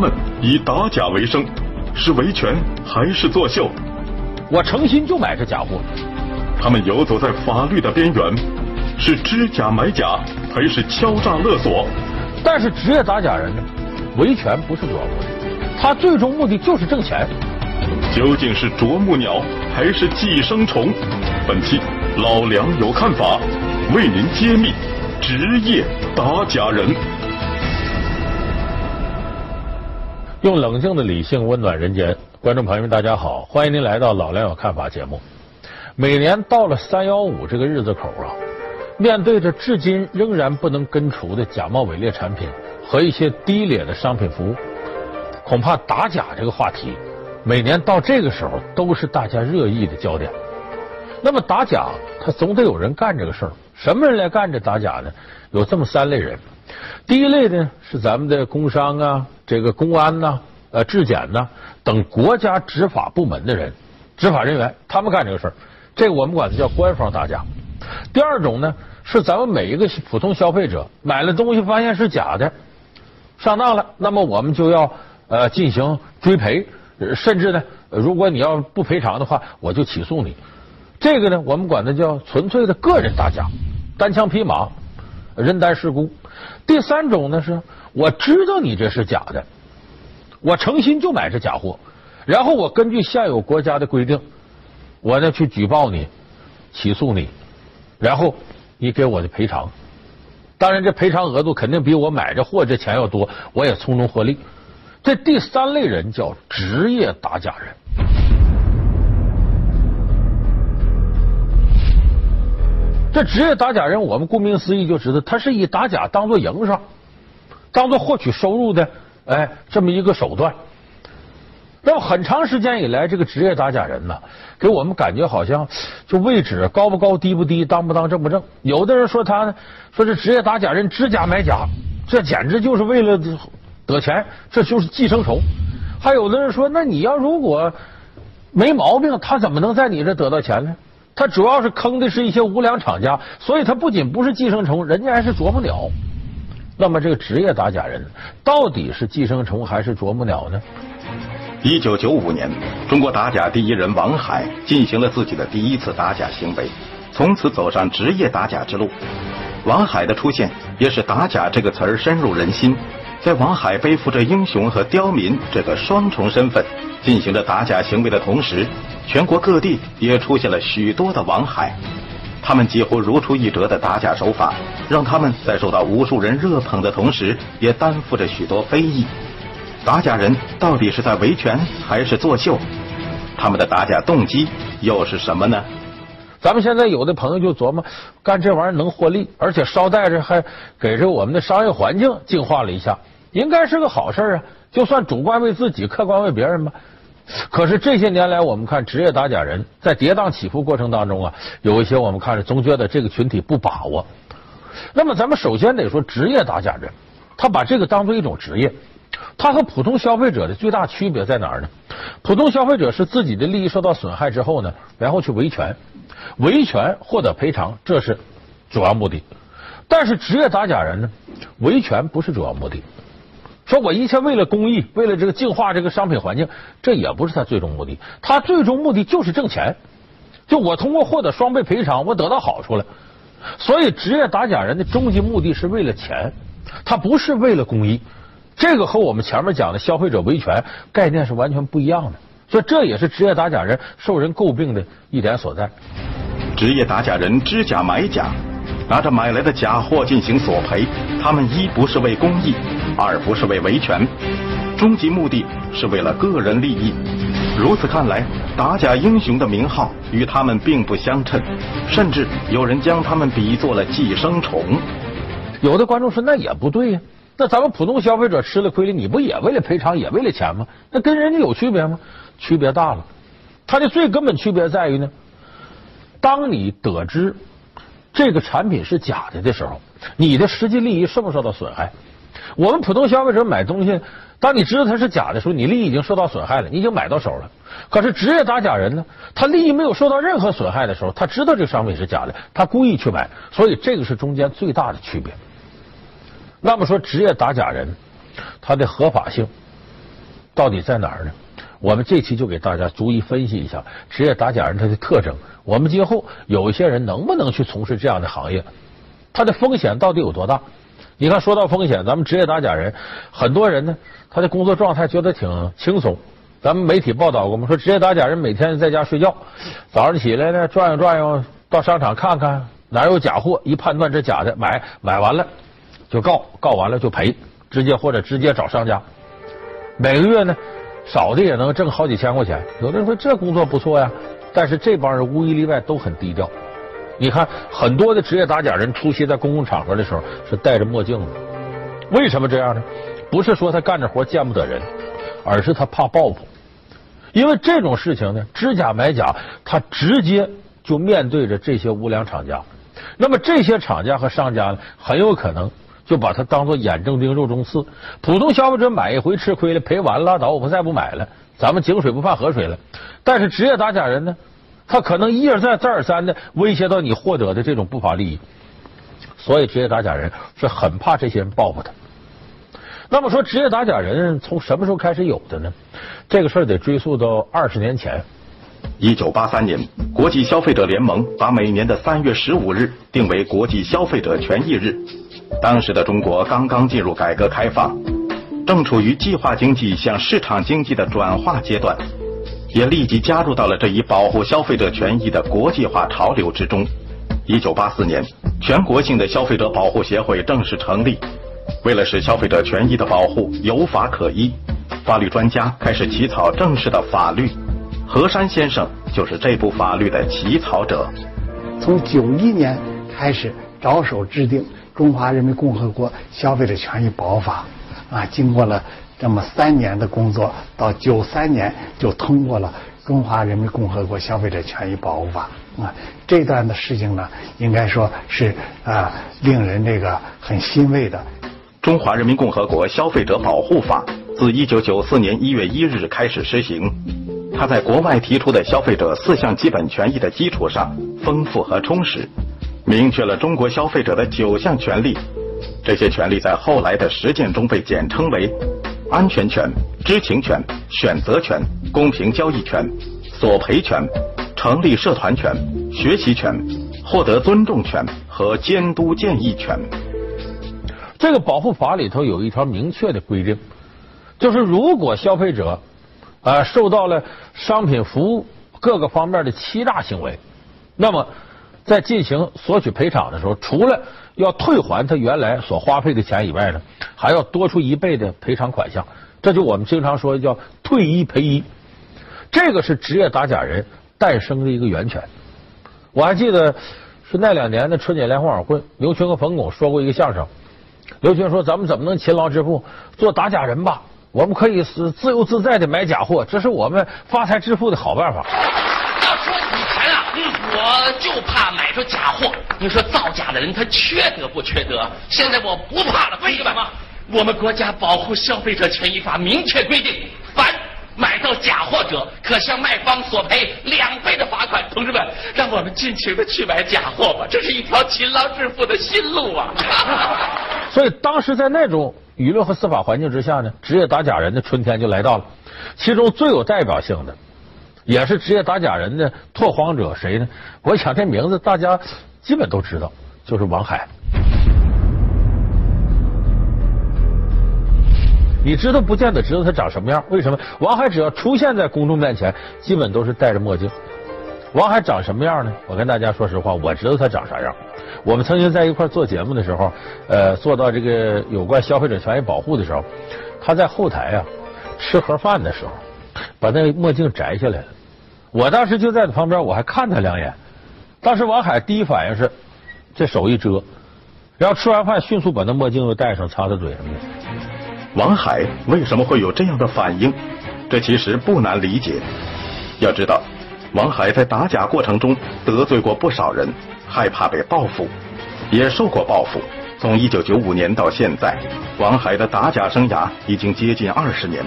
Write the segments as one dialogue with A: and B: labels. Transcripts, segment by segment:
A: 们以打假为生，是维权还是作秀？
B: 我诚心就买这假货。
A: 他们游走在法律的边缘，是知假买假还是敲诈勒索？
B: 但是职业打假人呢，维权不是主要目的，他最终目的就是挣钱。
A: 究竟是啄木鸟还是寄生虫？本期老梁有看法，为您揭秘职业打假人。
B: 用冷静的理性温暖人间，观众朋友们，大家好，欢迎您来到老梁有看法节目。每年到了三幺五这个日子口啊，面对着至今仍然不能根除的假冒伪劣产品和一些低劣的商品服务，恐怕打假这个话题，每年到这个时候都是大家热议的焦点。那么打假，他总得有人干这个事儿。什么人来干这打假呢？有这么三类人。第一类呢是咱们的工商啊，这个公安呐、呃质检呐等国家执法部门的人、执法人员，他们干这个事儿，这个我们管它叫官方打假。第二种呢是咱们每一个普通消费者买了东西发现是假的，上当了，那么我们就要呃进行追赔，甚至呢，如果你要不赔偿的话，我就起诉你。这个呢，我们管它叫纯粹的个人打假，单枪匹马，人单势孤。第三种呢，是我知道你这是假的，我诚心就买这假货，然后我根据现有国家的规定，我呢去举报你，起诉你，然后你给我的赔偿。当然，这赔偿额度肯定比我买这货这钱要多，我也从中获利。这第三类人叫职业打假人。这职业打假人，我们顾名思义就知道，他是以打假当做营生，当做获取收入的，哎，这么一个手段。那么很长时间以来，这个职业打假人呢，给我们感觉好像就位置高不高、低不低、当不当、正不正。有的人说他呢，说这职业打假人知假买假，这简直就是为了得钱，这就是寄生虫。还有的人说，那你要如果没毛病，他怎么能在你这得到钱呢？他主要是坑的是一些无良厂家，所以他不仅不是寄生虫，人家还是啄木鸟。那么这个职业打假人到底是寄生虫还是啄木鸟呢？
A: 一九九五年，中国打假第一人王海进行了自己的第一次打假行为，从此走上职业打假之路。王海的出现也使“打假”这个词儿深入人心。在王海背负着英雄和刁民这个双重身份，进行着打假行为的同时，全国各地也出现了许多的王海。他们几乎如出一辙的打假手法，让他们在受到无数人热捧的同时，也担负着许多非议。打假人到底是在维权还是作秀？他们的打假动机又是什么呢？
B: 咱们现在有的朋友就琢磨，干这玩意儿能获利，而且捎带着还给这我们的商业环境净化了一下，应该是个好事啊。就算主观为自己，客观为别人吧。可是这些年来，我们看职业打假人在跌宕起伏过程当中啊，有一些我们看着总觉得这个群体不把握。那么咱们首先得说，职业打假人，他把这个当做一种职业，他和普通消费者的最大区别在哪儿呢？普通消费者是自己的利益受到损害之后呢，然后去维权。维权获得赔偿，这是主要目的。但是职业打假人呢，维权不是主要目的。说我一切为了公益，为了这个净化这个商品环境，这也不是他最终目的。他最终目的就是挣钱。就我通过获得双倍赔偿，我得到好处了。所以职业打假人的终极目的是为了钱，他不是为了公益。这个和我们前面讲的消费者维权概念是完全不一样的。所以这也是职业打假人受人诟病的一点所在。
A: 职业打假人知假买假，拿着买来的假货进行索赔。他们一不是为公益，二不是为维权，终极目的是为了个人利益。如此看来，打假英雄的名号与他们并不相称，甚至有人将他们比作了寄生虫。
B: 有的观众说：“那也不对呀，那咱们普通消费者吃了亏了，你不也为了赔偿，也为了钱吗？那跟人家有区别吗？”区别大了，它的最根本区别在于呢，当你得知这个产品是假的的时候，你的实际利益受不受到损害？我们普通消费者买东西，当你知道它是假的时候，你利益已经受到损害了，你已经买到手了。可是职业打假人呢，他利益没有受到任何损害的时候，他知道这个商品是假的，他故意去买，所以这个是中间最大的区别。那么说，职业打假人他的合法性。到底在哪儿呢？我们这期就给大家逐一分析一下职业打假人他的特征。我们今后有一些人能不能去从事这样的行业？他的风险到底有多大？你看，说到风险，咱们职业打假人，很多人呢，他的工作状态觉得挺轻松。咱们媒体报道过，我们说职业打假人每天在家睡觉，早上起来呢转悠转悠，到商场看看哪有假货，一判断这假的，买买完了就告，告完了就赔，直接或者直接找商家。每个月呢，少的也能挣好几千块钱。有的人说这工作不错呀，但是这帮人无一例外都很低调。你看，很多的职业打假人出席在公共场合的时候是戴着墨镜的，为什么这样呢？不是说他干着活见不得人，而是他怕报复。因为这种事情呢，知假买假，他直接就面对着这些无良厂家。那么这些厂家和商家呢，很有可能就把它当做眼中钉、肉中刺。普通消费者买一回吃亏了，赔完了拉倒，我们再不买了，咱们井水不犯河水了。但是职业打假人呢，他可能一而再、再而三的威胁到你获得的这种不法利益，所以职业打假人是很怕这些人报复他。那么说，职业打假人从什么时候开始有的呢？这个事儿得追溯到二十年前。
A: 一九八三年，国际消费者联盟把每年的三月十五日定为国际消费者权益日。当时的中国刚刚进入改革开放，正处于计划经济向市场经济的转化阶段，也立即加入到了这一保护消费者权益的国际化潮流之中。一九八四年，全国性的消费者保护协会正式成立。为了使消费者权益的保护有法可依，法律专家开始起草正式的法律。何山先生就是这部法律的起草者。
C: 从九一年开始着手制定《中华人民共和国消费者权益保护法》，啊，经过了这么三年的工作，到九三年就通过了《中华人民共和国消费者权益保护法》。啊，这段的事情呢，应该说是啊，令人这个很欣慰的。
A: 《中华人民共和国消费者保护法》自一九九四年一月一日开始施行。它在国外提出的消费者四项基本权益的基础上，丰富和充实，明确了中国消费者的九项权利。这些权利在后来的实践中被简称为安全权、知情权、选择权、公平交易权、索赔权、成立社团权、学习权、获得尊重权和监督建议权。
B: 这个保护法里头有一条明确的规定，就是如果消费者啊受到了商品服务各个方面的欺诈行为，那么在进行索取赔偿的时候，除了要退还他原来所花费的钱以外呢，还要多出一倍的赔偿款项。这就我们经常说的叫退一赔一。这个是职业打假人诞生的一个源泉。我还记得是那两年的春节联欢晚会，刘群和冯巩说过一个相声。刘群说：“咱们怎么能勤劳致富？做打假人吧，我们可以是自由自在的买假货，这是我们发财致富的好办法。”
D: 买着假货。你说造假的人他缺德不缺德？现在我不怕了，为什么？我们国家保护消费者权益法明确规定，凡买到假货者，可向卖方索赔两倍的罚款。同志们，让我们尽情的去买假货吧，这是一条勤劳致富的新路啊！
B: 所以当时在那种舆论和司法环境之下呢，职业打假人的春天就来到了。其中最有代表性的，也是职业打假人的拓荒者谁呢？我想这名字大家基本都知道，就是王海。你知道不见得知道他长什么样？为什么？王海只要出现在公众面前，基本都是戴着墨镜。王海长什么样呢？我跟大家说实话，我知道他长啥样。我们曾经在一块做节目的时候，呃，做到这个有关消费者权益保护的时候，他在后台啊吃盒饭的时候，把那墨镜摘下来了。我当时就在旁边，我还看他两眼。当时王海第一反应是这手一遮，然后吃完饭迅速把那墨镜又戴上，擦擦嘴什么的。
A: 王海为什么会有这样的反应？这其实不难理解。要知道，王海在打假过程中得罪过不少人，害怕被报复，也受过报复。从一九九五年到现在，王海的打假生涯已经接近二十年。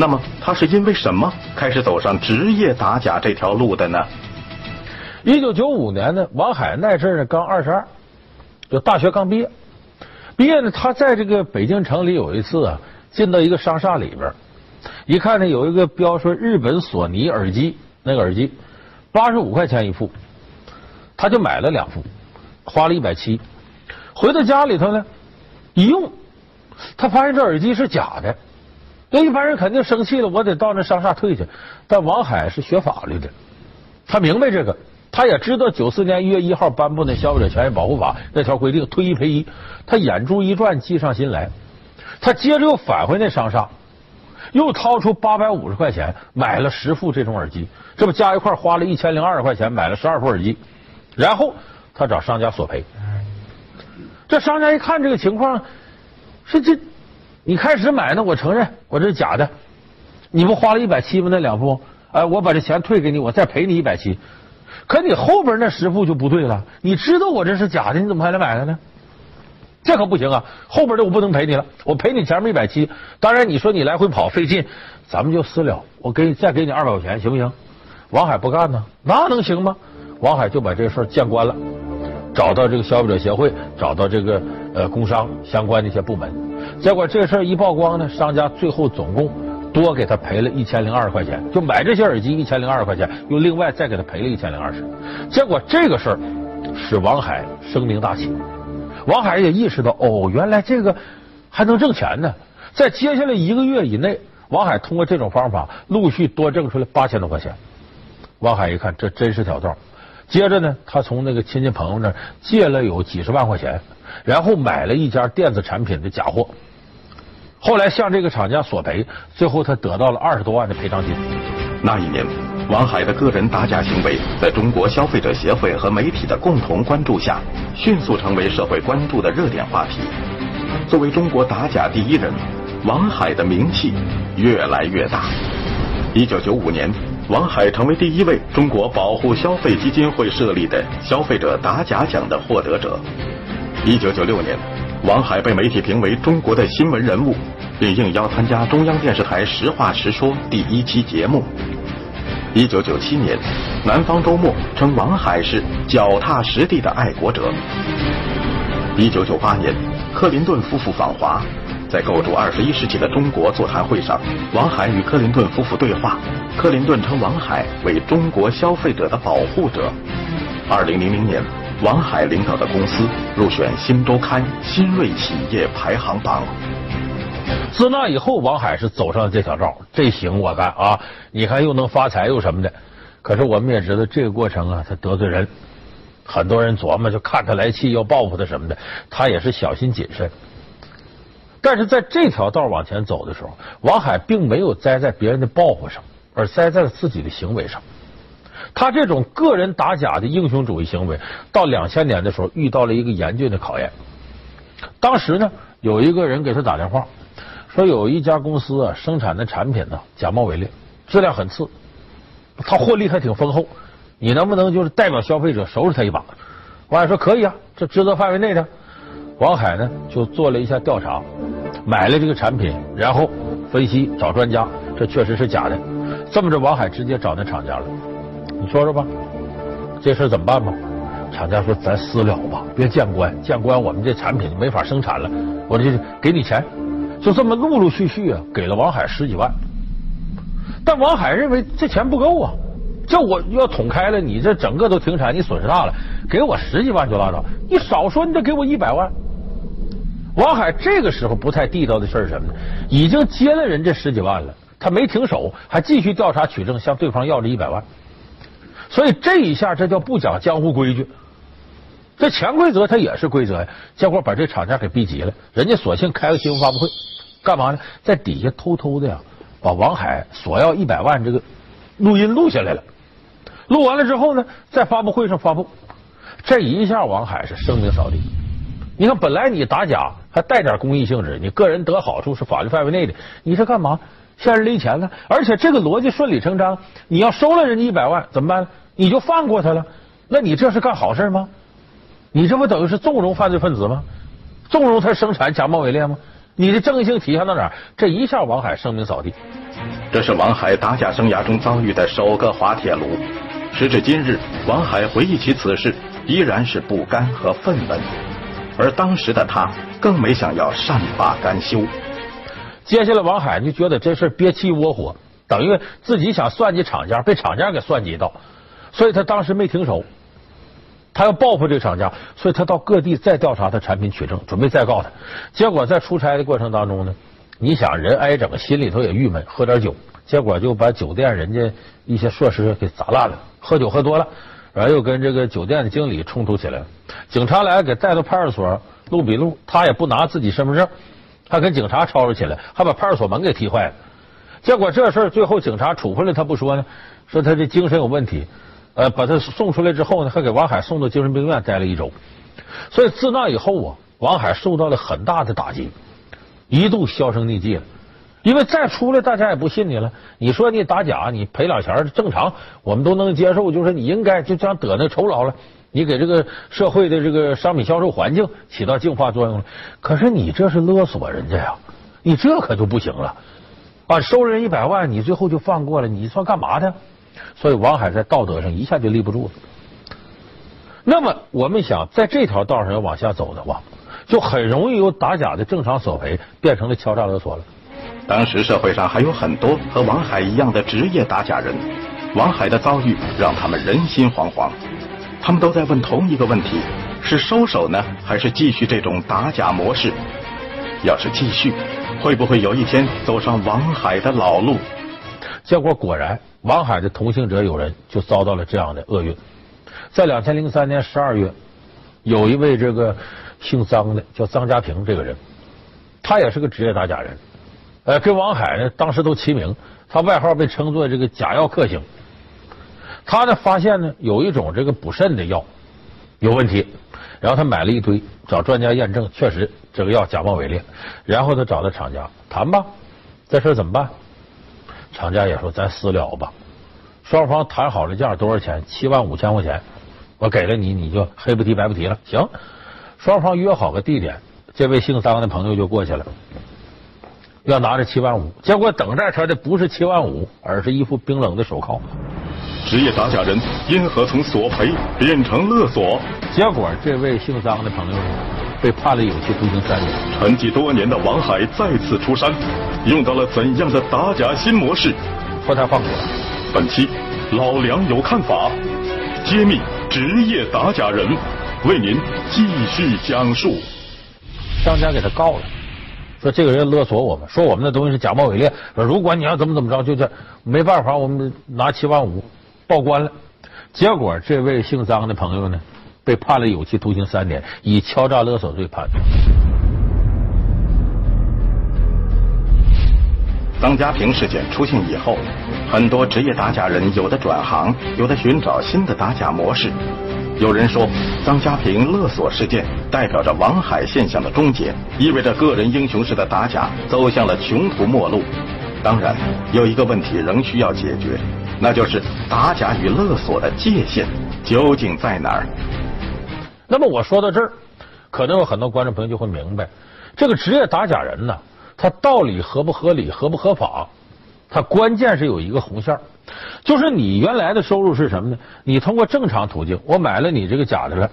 A: 那么，他是因为什么开始走上职业打假这条路的呢？
B: 一九九五年呢，王海那阵儿刚二十二，就大学刚毕业。毕业呢，他在这个北京城里有一次啊，进到一个商厦里边，一看呢有一个标说日本索尼耳机，那个耳机八十五块钱一副，他就买了两副，花了一百七。回到家里头呢，一用，他发现这耳机是假的。那一般人肯定生气了，我得到那商厦退去。但王海是学法律的，他明白这个，他也知道九四年一月一号颁布的《消费者权益保护法》那条规定，退一赔一。他眼珠一转，计上心来，他接着又返回那商厦，又掏出八百五十块钱买了十副这种耳机，这不加一块花了一千零二十块钱买了十二副耳机，然后他找商家索赔。这商家一看这个情况，是这。你开始买呢，我承认我这是假的，你不花了一百七吗？那两副，哎，我把这钱退给你，我再赔你一百七。可你后边那十副就不对了，你知道我这是假的，你怎么还来买了呢？这可不行啊！后边的我不能赔你了，我赔你前面一百七。当然你说你来回跑费劲，咱们就私了，我给你再给你二百块钱，行不行？王海不干呢，那能行吗？王海就把这事儿见官了，找到这个消费者协会，找到这个呃工商相关的一些部门。结果这事儿一曝光呢，商家最后总共多给他赔了一千零二十块钱，就买这些耳机一千零二十块钱，又另外再给他赔了一千零二十。结果这个事儿使王海声名大起，王海也意识到哦，原来这个还能挣钱呢。在接下来一个月以内，王海通过这种方法陆续多挣出来八千多块钱。王海一看，这真是条道。接着呢，他从那个亲戚朋友那儿借了有几十万块钱，然后买了一家电子产品的假货。后来向这个厂家索赔，最后他得到了二十多万的赔偿金。
A: 那一年，王海的个人打假行为在中国消费者协会和媒体的共同关注下，迅速成为社会关注的热点话题。作为中国打假第一人，王海的名气越来越大。一九九五年，王海成为第一位中国保护消费基金会设立的消费者打假奖的获得者。一九九六年。王海被媒体评为中国的新闻人物，并应邀参加中央电视台《实话实说》第一期节目。一九九七年，《南方周末》称王海是脚踏实地的爱国者。一九九八年，克林顿夫妇访华，在构筑二十一世纪的中国座谈会上，王海与克林顿夫妇对话，克林顿称王海为中国消费者的保护者。二零零零年。王海领导的公司入选《新周刊》新锐企业排行榜。
B: 自那以后，王海是走上了这条道，这行我干啊！你看又能发财又什么的。可是我们也知道，这个过程啊，他得罪人，很多人琢磨就看他来气，要报复他什么的，他也是小心谨慎。但是在这条道往前走的时候，王海并没有栽在别人的报复上，而栽在了自己的行为上。他这种个人打假的英雄主义行为，到两千年的时候遇到了一个严峻的考验。当时呢，有一个人给他打电话，说有一家公司啊生产的产品呢假冒伪劣，质量很次，他获利还挺丰厚，你能不能就是代表消费者收拾他一把？王海说可以啊，这职责范围内的。王海呢就做了一下调查，买了这个产品，然后分析找专家，这确实是假的。这么着，王海直接找那厂家了。你说说吧，这事怎么办吧？厂家说咱私了吧，别见官，见官我们这产品没法生产了。我这给你钱，就这么陆陆续续啊，给了王海十几万。但王海认为这钱不够啊，这我要捅开了，你这整个都停产，你损失大了。给我十几万就拉倒，你少说你得给我一百万。王海这个时候不太地道的事是什么呢？已经接了人这十几万了，他没停手，还继续调查取证，向对方要了一百万。所以这一下，这叫不讲江湖规矩。这潜规则它也是规则呀。结果把这厂家给逼急了，人家索性开个新闻发布会，干嘛呢？在底下偷偷的呀，把王海索要一百万这个录音录下来了。录完了之后呢，在发布会上发布。这一下，王海是声名扫地。你看，本来你打假还带点公益性质，你个人得好处是法律范围内的，你是干嘛？向人利钱了？而且这个逻辑顺理成章，你要收了人家一百万，怎么办？你就放过他了，那你这是干好事吗？你这不等于是纵容犯罪分子吗？纵容他生产假冒伪劣吗？你的正义性体现到哪？这一下，王海声名扫地。
A: 这是王海打假生涯中遭遇的首个滑铁卢。时至今日，王海回忆起此事，依然是不甘和愤懑。而当时的他，更没想要善罢甘休。
B: 接下来王海就觉得这事憋气窝火，等于自己想算计厂家，被厂家给算计到，所以他当时没停手，他要报复这个厂家，所以他到各地再调查他产品取证，准备再告他。结果在出差的过程当中呢，你想人挨整，心里头也郁闷，喝点酒，结果就把酒店人家一些设施给砸烂了，喝酒喝多了。然后又跟这个酒店的经理冲突起来了，警察来给带到派出所录笔录，他也不拿自己身份证，还跟警察吵吵起来，还把派出所门给踢坏了。结果这事儿最后警察处分了他不说呢，说他这精神有问题，呃，把他送出来之后呢，还给王海送到精神病院待了一周。所以自那以后啊，王海受到了很大的打击，一度销声匿迹了。因为再出来，大家也不信你了。你说你打假，你赔俩钱正常，我们都能接受。就是你应该就这样得那酬劳了，你给这个社会的这个商品销售环境起到净化作用了。可是你这是勒索人家呀，你这可就不行了啊！收人一百万，你最后就放过了，你算干嘛的？所以王海在道德上一下就立不住了。那么我们想在这条道上要往下走的话，就很容易由打假的正常索赔变成了敲诈勒索了。
A: 当时社会上还有很多和王海一样的职业打假人，王海的遭遇让他们人心惶惶，他们都在问同一个问题：是收手呢，还是继续这种打假模式？要是继续，会不会有一天走上王海的老路？
B: 结果果然，王海的同行者有人就遭到了这样的厄运。在两千零三年十二月，有一位这个姓张的叫张家平这个人，他也是个职业打假人。呃，跟王海呢，当时都齐名，他外号被称作这个“假药克星”。他呢发现呢有一种这个补肾的药有问题，然后他买了一堆，找专家验证，确实这个药假冒伪劣。然后他找到厂家谈吧，这事怎么办？厂家也说咱私了吧。双方谈好了价，多少钱？七万五千块钱，我给了你，你就黑不提白不提了。行，双方约好个地点，这位姓张的朋友就过去了。要拿着七万五，结果等待他的不是七万五，而是一副冰冷的手铐。
A: 职业打假人因何从索赔变成勒索？
B: 结果这位姓张的朋友被判了有期徒刑三年。
A: 沉寂多年的王海再次出山，用到了怎样的打假新模式？
B: 脱胎换骨。
A: 本期老梁有看法，揭秘职业打假人，为您继续讲述。
B: 商家给他告了。说这个人勒索我们，说我们的东西是假冒伪劣。说如果你要怎么怎么着，就这没办法，我们拿七万五报关了。结果这位姓张的朋友呢，被判了有期徒刑三年，以敲诈勒索罪判。
A: 张家平事件出现以后，很多职业打假人有的转行，有的寻找新的打假模式。有人说，张家平勒索事件代表着王海现象的终结，意味着个人英雄式的打假走向了穷途末路。当然，有一个问题仍需要解决，那就是打假与勒索的界限究竟在哪儿？
B: 那么我说到这儿，可能有很多观众朋友就会明白，这个职业打假人呢，他道理合不合理、合不合法，他关键是有一个红线儿就是你原来的收入是什么呢？你通过正常途径，我买了你这个假的了，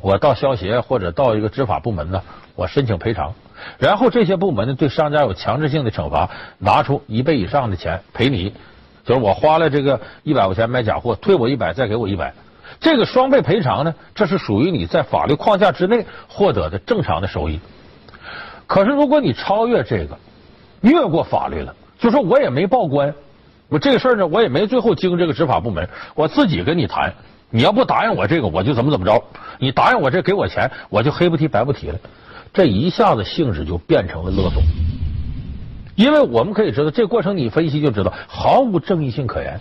B: 我到消协或者到一个执法部门呢，我申请赔偿，然后这些部门呢对商家有强制性的惩罚，拿出一倍以上的钱赔你，就是我花了这个一百块钱买假货，退我一百，再给我一百，这个双倍赔偿呢，这是属于你在法律框架之内获得的正常的收益。可是如果你超越这个，越过法律了，就说我也没报关。我这个事儿呢，我也没最后经这个执法部门，我自己跟你谈。你要不答应我这个，我就怎么怎么着。你答应我这，给我钱，我就黑不提白不提了。这一下子性质就变成了勒索。因为我们可以知道，这过程你分析就知道，毫无正义性可言。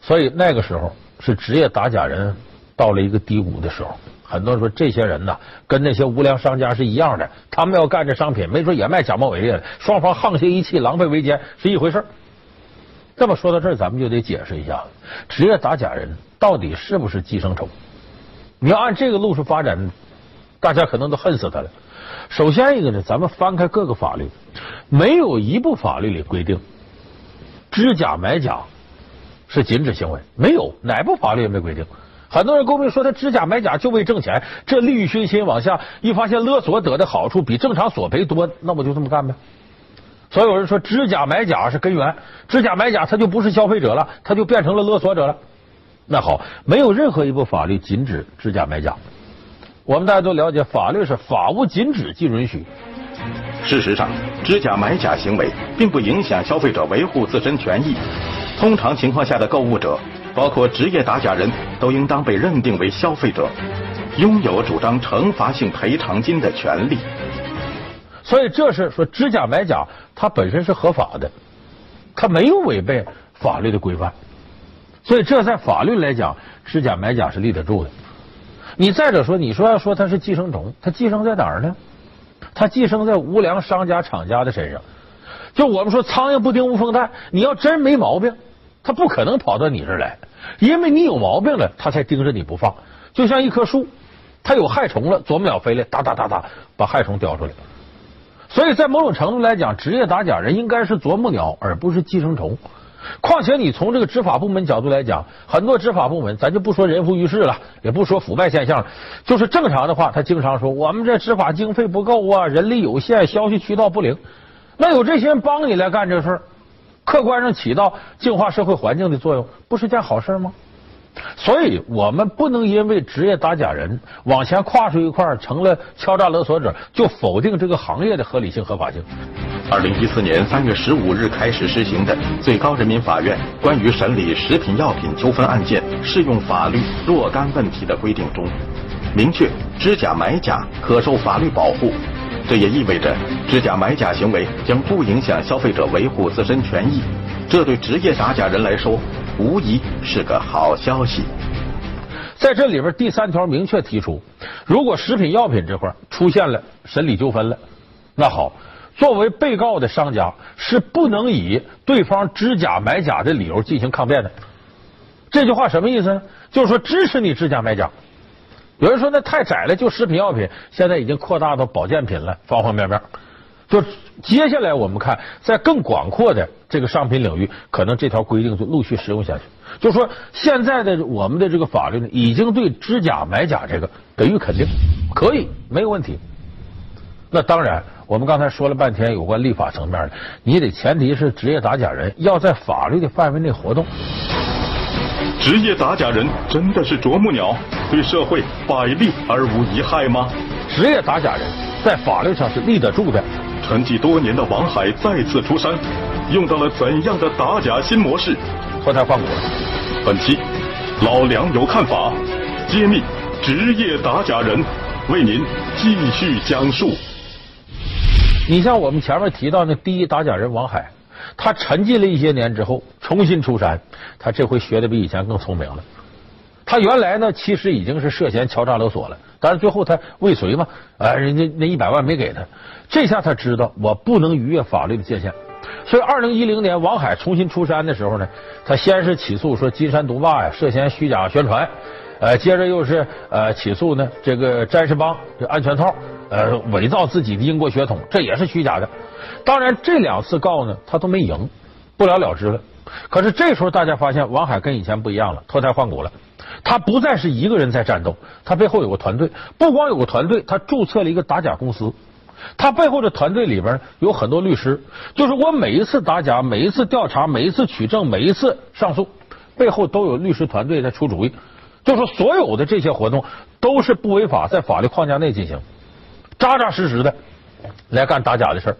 B: 所以那个时候是职业打假人到了一个低谷的时候。很多人说，这些人呢，跟那些无良商家是一样的，他们要干这商品，没准也卖假冒伪劣的，双方沆瀣一气，狼狈为奸是一回事儿。这么说到这儿，咱们就得解释一下，职业打假人到底是不是寄生虫？你要按这个路数发展，大家可能都恨死他了。首先一个呢，咱们翻开各个法律，没有一部法律里规定知假买假是禁止行为，没有哪部法律也没规定。很多人诟病说他知假买假就为挣钱，这利欲熏心往下一发现勒索得的好处比正常索赔多，那我就这么干呗。所有人说知假买假是根源，知假买假他就不是消费者了，他就变成了勒索者了。那好，没有任何一部法律禁止知假买假。我们大家都了解，法律是法无禁止即允许。
A: 事实上，知假买假行为并不影响消费者维护自身权益。通常情况下的购物者。包括职业打假人都应当被认定为消费者，拥有主张惩罚性赔偿金的权利。
B: 所以，这是说知假买假，它本身是合法的，它没有违背法律的规范。所以，这在法律来讲，知假买假是立得住的。你再者说，你说要说它是寄生虫，它寄生在哪儿呢？它寄生在无良商家、厂家的身上。就我们说，苍蝇不叮无缝蛋，你要真没毛病，它不可能跑到你这儿来。因为你有毛病了，它才盯着你不放。就像一棵树，它有害虫了，啄木鸟飞来，哒哒哒哒把害虫叼出来。所以在某种程度来讲，职业打假人应该是啄木鸟，而不是寄生虫。况且你从这个执法部门角度来讲，很多执法部门，咱就不说人浮于事了，也不说腐败现象了，就是正常的话，他经常说我们这执法经费不够啊，人力有限，消息渠道不灵。那有这些人帮你来干这事。客观上起到净化社会环境的作用，不是件好事吗？所以我们不能因为职业打假人往前跨出一块成了敲诈勒索者，就否定这个行业的合理性、合法性。
A: 二零一四年三月十五日开始施行的最高人民法院关于审理食品药品纠纷案件适用法律若干问题的规定中，明确知假买假可受法律保护。这也意味着知假买假行为将不影响消费者维护自身权益，这对职业打假人来说无疑是个好消息。
B: 在这里边，第三条明确提出，如果食品药品这块出现了审理纠纷了，那好，作为被告的商家是不能以对方知假买假的理由进行抗辩的。这句话什么意思呢？就是说支持你知假买假。有人说那太窄了，就食品药品，现在已经扩大到保健品了，方方面面。就接下来我们看，在更广阔的这个商品领域，可能这条规定就陆续实用下去。就说现在的我们的这个法律呢，已经对知假买假这个给予肯定，可以没有问题。那当然，我们刚才说了半天有关立法层面的，你得前提是职业打假人要在法律的范围内活动。
A: 职业打假人真的是啄木鸟，对社会百利而无一害吗？
B: 职业打假人在法律上是立得住的。
A: 沉寂多年的王海再次出山，用到了怎样的打假新模式？
B: 脱胎换骨。
A: 本期老梁有看法，揭秘职业打假人，为您继续讲述。
B: 你像我们前面提到那第一打假人王海。他沉寂了一些年之后，重新出山。他这回学的比以前更聪明了。他原来呢，其实已经是涉嫌敲诈勒索了，但是最后他未遂嘛，啊，人家那一百万没给他。这下他知道我不能逾越法律的界限，所以二零一零年王海重新出山的时候呢，他先是起诉说金山毒霸呀涉嫌虚假宣传，呃，接着又是呃起诉呢这个詹士邦这安全套呃伪造自己的英国血统，这也是虚假的。当然，这两次告呢，他都没赢，不了了之了。可是这时候大家发现，王海跟以前不一样了，脱胎换骨了。他不再是一个人在战斗，他背后有个团队。不光有个团队，他注册了一个打假公司。他背后的团队里边有很多律师，就是我每一次打假，每一次调查，每一次取证，每一次上诉，背后都有律师团队在出主意。就说所有的这些活动都是不违法，在法律框架内进行，扎扎实实的来干打假的事儿。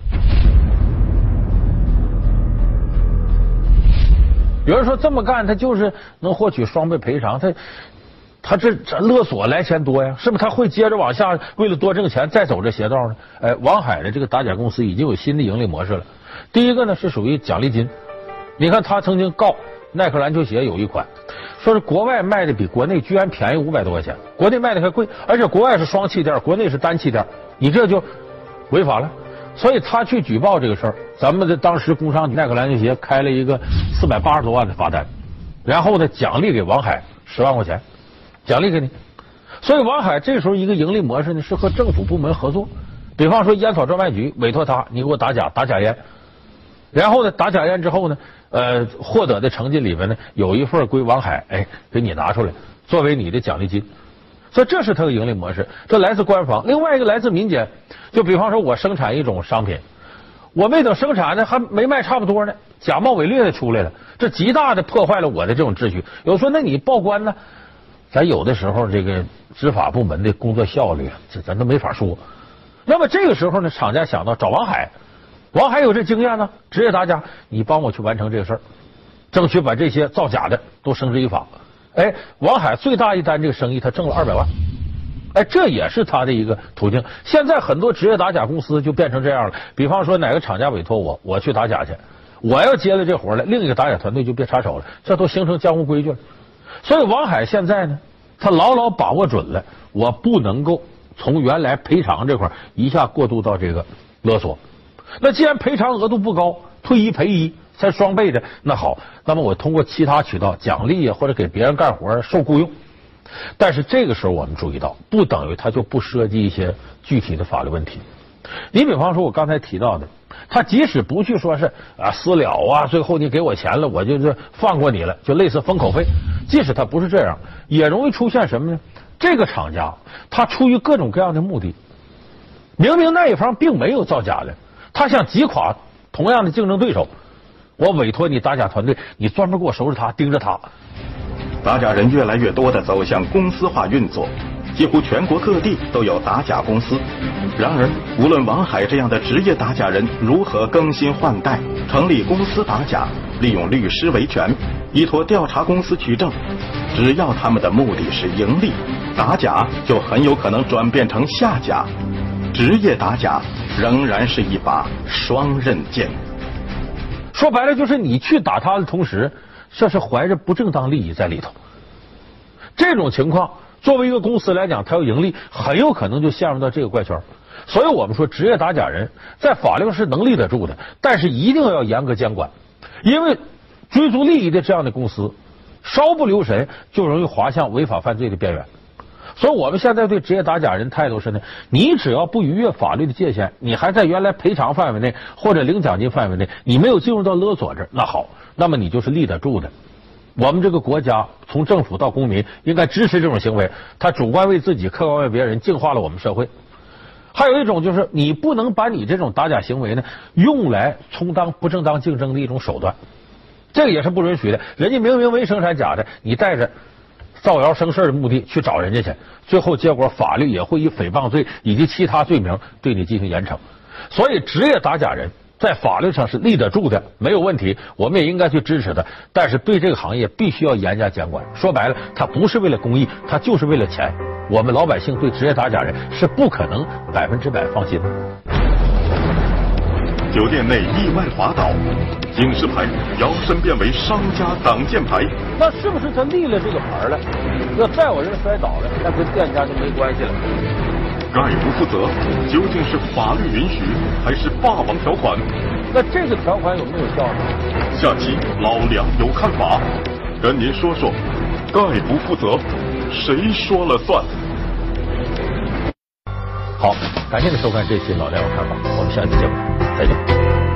B: 有人说这么干，他就是能获取双倍赔偿，他他这这勒索来钱多呀，是不是？他会接着往下，为了多挣钱再走这邪道呢？哎，王海的这个打假公司已经有新的盈利模式了。第一个呢是属于奖励金，你看他曾经告耐克篮球鞋有一款，说是国外卖的比国内居然便宜五百多块钱，国内卖的还贵，而且国外是双气垫，国内是单气垫，你这就违法了。所以他去举报这个事儿，咱们的当时工商耐克篮球鞋开了一个四百八十多万的罚单，然后呢奖励给王海十万块钱，奖励给你。所以王海这时候一个盈利模式呢是和政府部门合作，比方说烟草专卖局委托他，你给我打假打假烟，然后呢打假烟之后呢，呃获得的成绩里面呢有一份归王海，哎给你拿出来作为你的奖励金。所以这是他的盈利模式，这来自官方。另外一个来自民间，就比方说我生产一种商品，我没等生产呢，还没卖差不多呢，假冒伪劣的出来了，这极大的破坏了我的这种秩序。有说那你报关呢？咱有的时候这个执法部门的工作效率，这咱都没法说。那么这个时候呢，厂家想到找王海，王海有这经验呢，职业打假，你帮我去完成这个事儿，争取把这些造假的都绳之以法。哎，王海最大一单这个生意，他挣了二百万。哎，这也是他的一个途径。现在很多职业打假公司就变成这样了。比方说，哪个厂家委托我，我去打假去，我要接了这活了，另一个打假团队就别插手了，这都形成江湖规矩了。所以，王海现在呢，他牢牢把握准了，我不能够从原来赔偿这块一下过渡到这个勒索。那既然赔偿额度不高，退一赔一。才双倍的那好，那么我通过其他渠道奖励啊，或者给别人干活受雇佣。但是这个时候我们注意到，不等于他就不涉及一些具体的法律问题。你比方说，我刚才提到的，他即使不去说是啊私了啊，最后你给我钱了，我就是放过你了，就类似封口费。即使他不是这样，也容易出现什么呢？这个厂家他出于各种各样的目的，明明那一方并没有造假的，他想击垮同样的竞争对手。我委托你打假团队，你专门给我收拾他，盯着他。
A: 打假人越来越多的走向公司化运作，几乎全国各地都有打假公司。然而，无论王海这样的职业打假人如何更新换代，成立公司打假，利用律师维权，依托调查公司取证，只要他们的目的是盈利，打假就很有可能转变成下假。职业打假仍然是一把双刃剑。
B: 说白了就是你去打他的同时，这是怀着不正当利益在里头。这种情况，作为一个公司来讲，它要盈利，很有可能就陷入到这个怪圈。所以我们说，职业打假人在法律上是能立得住的，但是一定要严格监管，因为追逐利益的这样的公司，稍不留神就容易滑向违法犯罪的边缘。所以，我们现在对职业打假人态度是呢：你只要不逾越法律的界限，你还在原来赔偿范围内或者领奖金范围内，你没有进入到勒索这，那好，那么你就是立得住的。我们这个国家从政府到公民应该支持这种行为，他主观为自己，客观为别人，净化了我们社会。还有一种就是，你不能把你这种打假行为呢用来充当不正当竞争的一种手段，这个也是不允许的。人家明明没生产假的，你带着。造谣生事的目的去找人家去，最后结果法律也会以诽谤罪以及其他罪名对你进行严惩。所以，职业打假人在法律上是立得住的，没有问题。我们也应该去支持他，但是对这个行业必须要严加监管。说白了，他不是为了公益，他就是为了钱。我们老百姓对职业打假人是不可能百分之百放心的。
A: 酒店内意外滑倒，警示牌摇身变为商家挡箭牌。
B: 那是不是他立了这个牌了？要再有人摔倒了，那跟店家就没关系了。
A: 概不负责，究竟是法律允许还是霸王条款？
B: 那这个条款有没有效呢？
A: 下期老梁有看法，跟您说说，概不负责，谁说了算？
B: 好，感谢您收看这期老梁有看法，我们下期节目再见。